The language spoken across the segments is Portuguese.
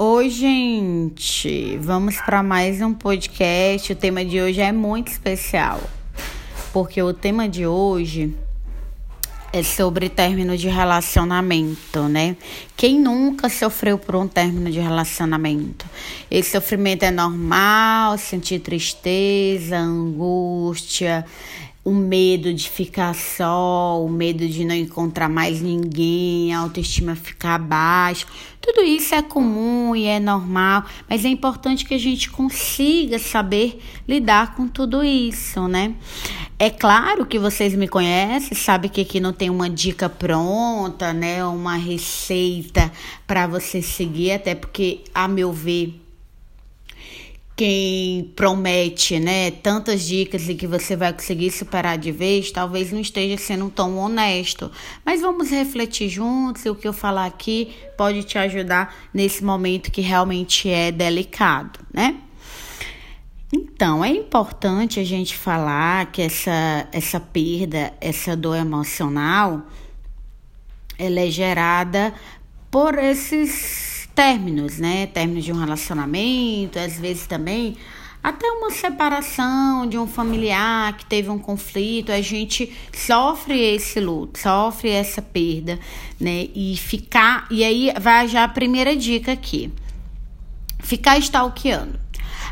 Oi, gente! Vamos para mais um podcast. O tema de hoje é muito especial, porque o tema de hoje é sobre término de relacionamento, né? Quem nunca sofreu por um término de relacionamento? Esse sofrimento é normal, sentir tristeza, angústia, o medo de ficar só, o medo de não encontrar mais ninguém, a autoestima ficar baixa. Tudo isso é comum e é normal, mas é importante que a gente consiga saber lidar com tudo isso, né? É claro que vocês me conhecem, sabem que aqui não tem uma dica pronta, né? Uma receita para você seguir, até porque, a meu ver, quem promete, né, tantas dicas e que você vai conseguir superar de vez, talvez não esteja sendo tão honesto. Mas vamos refletir juntos e o que eu falar aqui pode te ajudar nesse momento que realmente é delicado, né? Então, é importante a gente falar que essa, essa perda, essa dor emocional, ela é gerada por esses términos, né? Términos de um relacionamento, às vezes também até uma separação de um familiar que teve um conflito, a gente sofre esse luto, sofre essa perda, né? E ficar, e aí vai já a primeira dica aqui. Ficar stalkeando.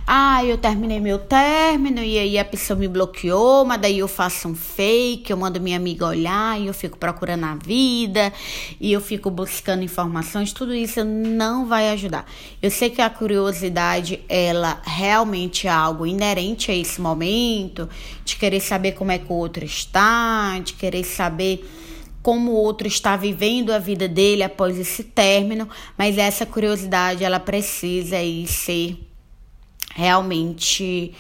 Ah, eu terminei meu término e aí a pessoa me bloqueou, mas daí eu faço um fake, eu mando minha amiga olhar e eu fico procurando a vida e eu fico buscando informações, tudo isso não vai ajudar. Eu sei que a curiosidade, ela realmente é algo inerente a esse momento, de querer saber como é que o outro está, de querer saber como o outro está vivendo a vida dele após esse término, mas essa curiosidade ela precisa aí ser realmente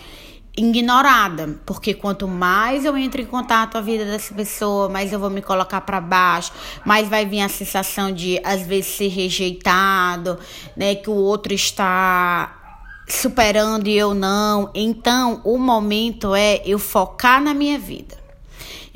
ignorada, porque quanto mais eu entro em contato com a vida dessa pessoa, mais eu vou me colocar para baixo, mais vai vir a sensação de às vezes ser rejeitado, né, que o outro está superando e eu não. Então, o momento é eu focar na minha vida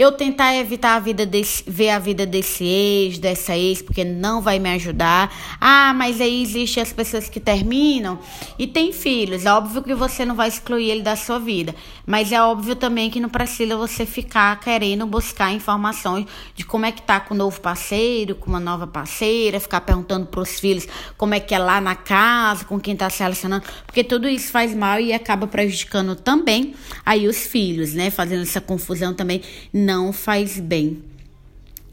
eu tentar evitar a vida desse, ver a vida desse ex, dessa ex, porque não vai me ajudar. Ah, mas aí existe as pessoas que terminam e têm filhos. É óbvio que você não vai excluir ele da sua vida, mas é óbvio também que não precisa você ficar querendo buscar informações de como é que tá com o novo parceiro, com uma nova parceira, ficar perguntando para os filhos como é que é lá na casa, com quem tá se relacionando, porque tudo isso faz mal e acaba prejudicando também aí os filhos, né? Fazendo essa confusão também não faz bem.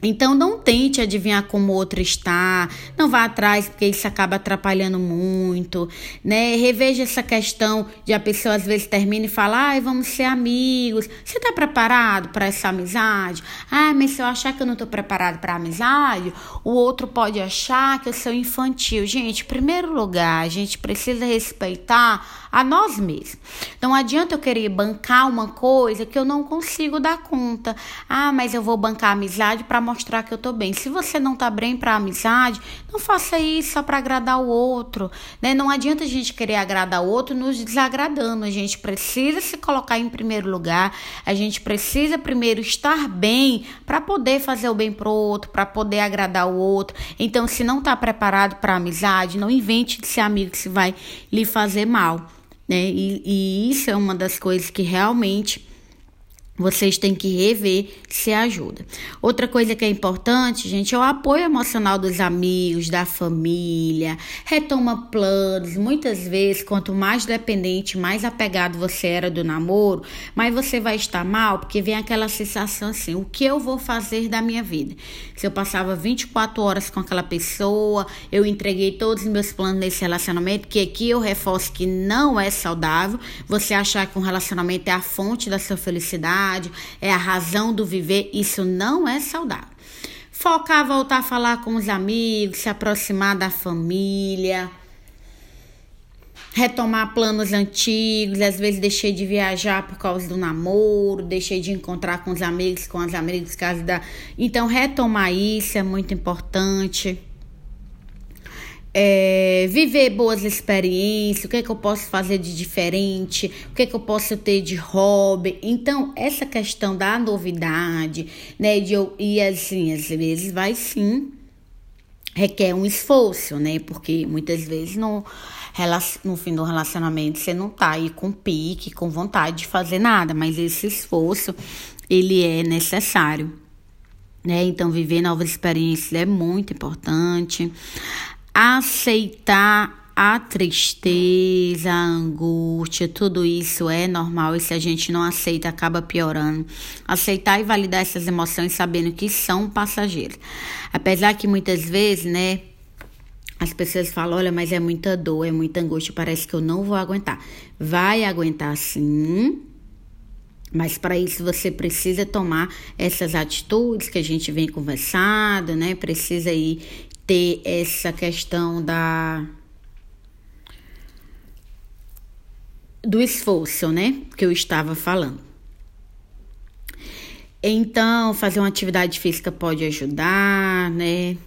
Então não tente adivinhar como o outro está, não vá atrás porque isso acaba atrapalhando muito, né? Reveja essa questão de a pessoa às vezes termina e fala: "Ai, vamos ser amigos". Você está preparado para essa amizade? Ah, mas se eu achar que eu não estou preparado para amizade, o outro pode achar que eu sou infantil. Gente, em primeiro lugar, a gente precisa respeitar a nós mesmos. Não adianta eu querer bancar uma coisa que eu não consigo dar conta. Ah, mas eu vou bancar a amizade para mostrar que eu tô bem. Se você não tá bem para amizade, não faça isso só para agradar o outro, né? Não adianta a gente querer agradar o outro nos desagradando. A gente precisa se colocar em primeiro lugar. A gente precisa primeiro estar bem para poder fazer o bem pro outro, para poder agradar o outro. Então, se não tá preparado para amizade, não invente de ser amigo que se vai lhe fazer mal né? E, e isso é uma das coisas que realmente vocês têm que rever se ajuda. Outra coisa que é importante, gente, é o apoio emocional dos amigos, da família, retoma planos. Muitas vezes, quanto mais dependente, mais apegado você era do namoro, mais você vai estar mal, porque vem aquela sensação assim: o que eu vou fazer da minha vida? Se eu passava 24 horas com aquela pessoa, eu entreguei todos os meus planos nesse relacionamento, que aqui eu reforço que não é saudável. Você achar que um relacionamento é a fonte da sua felicidade é a razão do viver, isso não é saudável. Focar, voltar a falar com os amigos, se aproximar da família, retomar planos antigos. Às vezes deixei de viajar por causa do namoro, deixei de encontrar com os amigos, com as amigas, por causa da. Então, retomar isso é muito importante é, viver boas experiências, o que é que eu posso fazer de diferente, o que é que eu posso ter de hobby. Então, essa questão da novidade, né, de eu, e assim, às vezes vai sim requer um esforço, né? Porque muitas vezes no, no fim do relacionamento você não tá aí com pique, com vontade de fazer nada, mas esse esforço ele é necessário. Né? Então, viver novas experiências é muito importante. Aceitar a tristeza, a angústia, tudo isso é normal e se a gente não aceita, acaba piorando. Aceitar e validar essas emoções sabendo que são passageiras. Apesar que muitas vezes, né, as pessoas falam: olha, mas é muita dor, é muita angústia, parece que eu não vou aguentar. Vai aguentar sim. Mas para isso você precisa tomar essas atitudes que a gente vem conversando, né? Precisa aí ter essa questão da do esforço, né? Que eu estava falando. Então, fazer uma atividade física pode ajudar, né?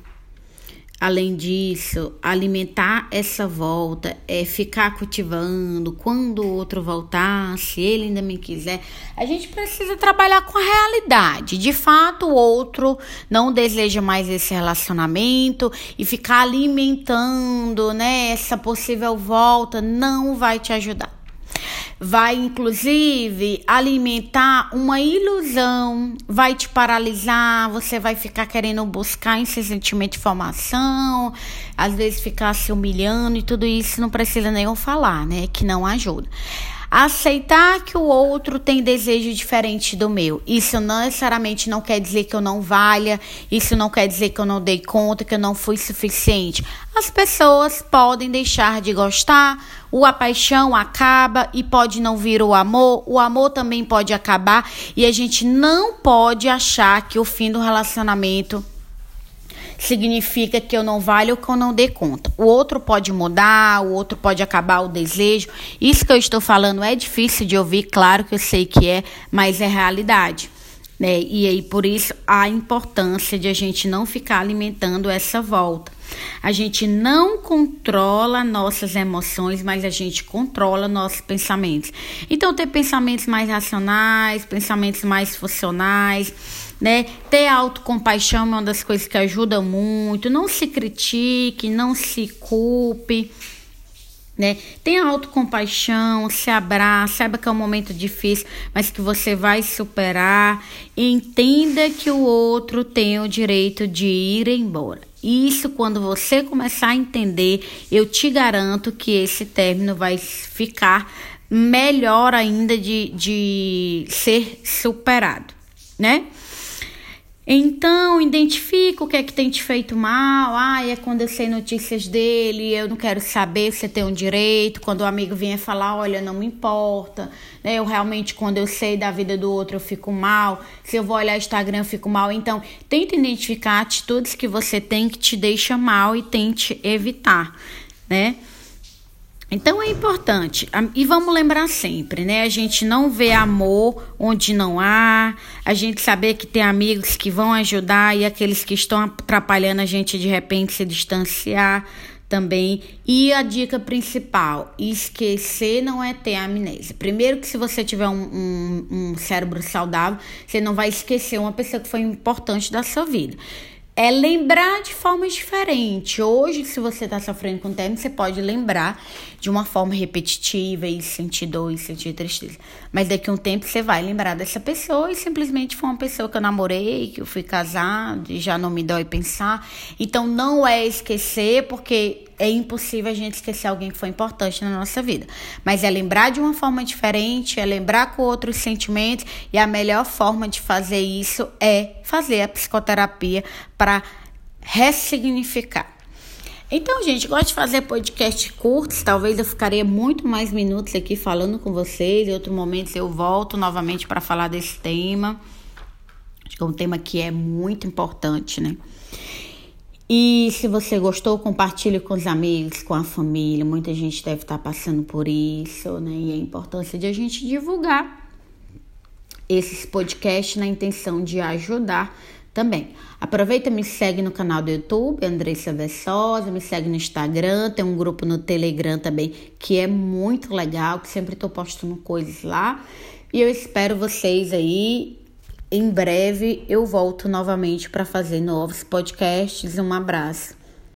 Além disso, alimentar essa volta, é ficar cultivando. Quando o outro voltar, se ele ainda me quiser, a gente precisa trabalhar com a realidade. De fato, o outro não deseja mais esse relacionamento e ficar alimentando, né, essa possível volta não vai te ajudar vai inclusive alimentar uma ilusão, vai te paralisar, você vai ficar querendo buscar incessantemente informação, às vezes ficar se humilhando e tudo isso não precisa nem eu falar, né? Que não ajuda. Aceitar que o outro tem desejo diferente do meu. Isso não necessariamente não quer dizer que eu não valha, isso não quer dizer que eu não dei conta, que eu não fui suficiente. As pessoas podem deixar de gostar, o a paixão acaba e pode não vir o amor, o amor também pode acabar e a gente não pode achar que o fim do relacionamento significa que eu não valho ou que eu não dê conta. O outro pode mudar, o outro pode acabar o desejo. Isso que eu estou falando é difícil de ouvir, claro que eu sei que é, mas é realidade. Né? E aí, por isso, a importância de a gente não ficar alimentando essa volta. A gente não controla nossas emoções, mas a gente controla nossos pensamentos. Então, ter pensamentos mais racionais, pensamentos mais funcionais, né? Ter autocompaixão é uma das coisas que ajuda muito. Não se critique, não se culpe. Né? Tenha autocompaixão, se abraça, saiba que é um momento difícil, mas que você vai superar. Entenda que o outro tem o direito de ir embora. Isso, quando você começar a entender, eu te garanto que esse término vai ficar melhor ainda de, de ser superado, né? Então, identifica o que é que tem te feito mal. Ah, é quando eu sei notícias dele, eu não quero saber, você tem um direito. Quando o amigo vier falar, olha, não me importa. Né? Eu realmente, quando eu sei da vida do outro, eu fico mal. Se eu vou olhar Instagram, eu fico mal. Então, tente identificar atitudes que você tem que te deixa mal e tente evitar, né? Então é importante. E vamos lembrar sempre, né? A gente não vê amor onde não há, a gente saber que tem amigos que vão ajudar e aqueles que estão atrapalhando a gente de repente se distanciar também. E a dica principal: esquecer não é ter amnésia. Primeiro, que se você tiver um, um, um cérebro saudável, você não vai esquecer uma pessoa que foi importante da sua vida é lembrar de formas diferentes. Hoje, se você está sofrendo com término, você pode lembrar de uma forma repetitiva e sentir dor e sentir tristeza. Mas daqui a um tempo você vai lembrar dessa pessoa e simplesmente foi uma pessoa que eu namorei, que eu fui casado e já não me dói pensar. Então não é esquecer, porque é impossível a gente esquecer alguém que foi importante na nossa vida. Mas é lembrar de uma forma diferente, é lembrar com outros sentimentos, e a melhor forma de fazer isso é fazer a psicoterapia para ressignificar. Então, gente, gosto de fazer podcast curtos. Talvez eu ficaria muito mais minutos aqui falando com vocês. Em outro momento eu volto novamente para falar desse tema. Acho que é um tema que é muito importante, né? E se você gostou, compartilhe com os amigos, com a família. Muita gente deve estar passando por isso, né? E a importância de a gente divulgar esses podcasts na intenção de ajudar também. Aproveita me segue no canal do YouTube, Andressa Vessosa, me segue no Instagram, tem um grupo no Telegram também que é muito legal, que sempre estou postando coisas lá. E eu espero vocês aí em breve eu volto novamente para fazer novos podcasts. Um abraço.